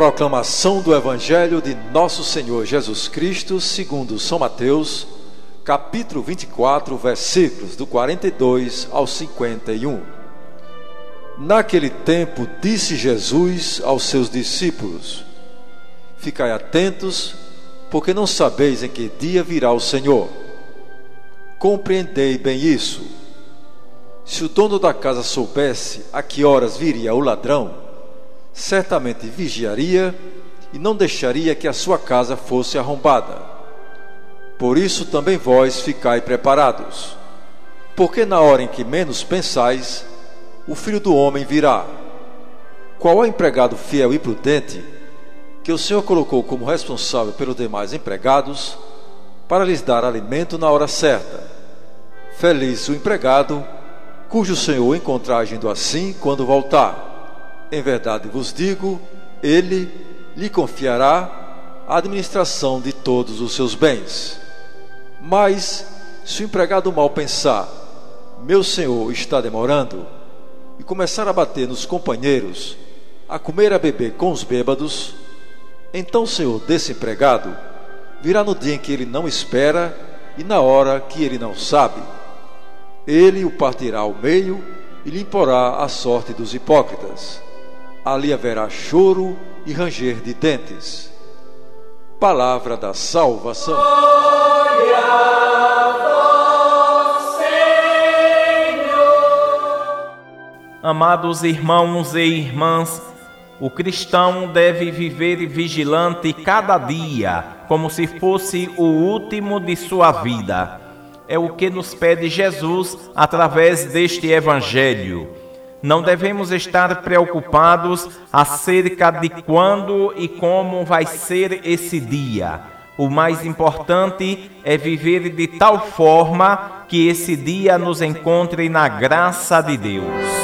Proclamação do Evangelho de Nosso Senhor Jesus Cristo, segundo São Mateus, capítulo 24, versículos do 42 ao 51. Naquele tempo disse Jesus aos seus discípulos: Ficai atentos, porque não sabeis em que dia virá o Senhor. Compreendei bem isso. Se o dono da casa soubesse a que horas viria o ladrão, certamente vigiaria e não deixaria que a sua casa fosse arrombada. Por isso também vós ficai preparados, porque na hora em que menos pensais, o filho do homem virá. Qual é o empregado fiel e prudente que o Senhor colocou como responsável pelos demais empregados para lhes dar alimento na hora certa? Feliz o empregado cujo Senhor encontrar agindo assim quando voltar. Em verdade vos digo, ele lhe confiará a administração de todos os seus bens. Mas, se o empregado mal pensar, meu senhor está demorando, e começar a bater nos companheiros, a comer e a beber com os bêbados, então o senhor desse empregado virá no dia em que ele não espera e na hora que ele não sabe. Ele o partirá ao meio e lhe imporá a sorte dos hipócritas ali haverá choro e ranger de dentes. Palavra da salvação. Glória a Senhor. Amados irmãos e irmãs, o cristão deve viver vigilante cada dia, como se fosse o último de sua vida. É o que nos pede Jesus através deste evangelho não devemos estar preocupados acerca de quando e como vai ser esse dia. O mais importante é viver de tal forma que esse dia nos encontre na graça de Deus.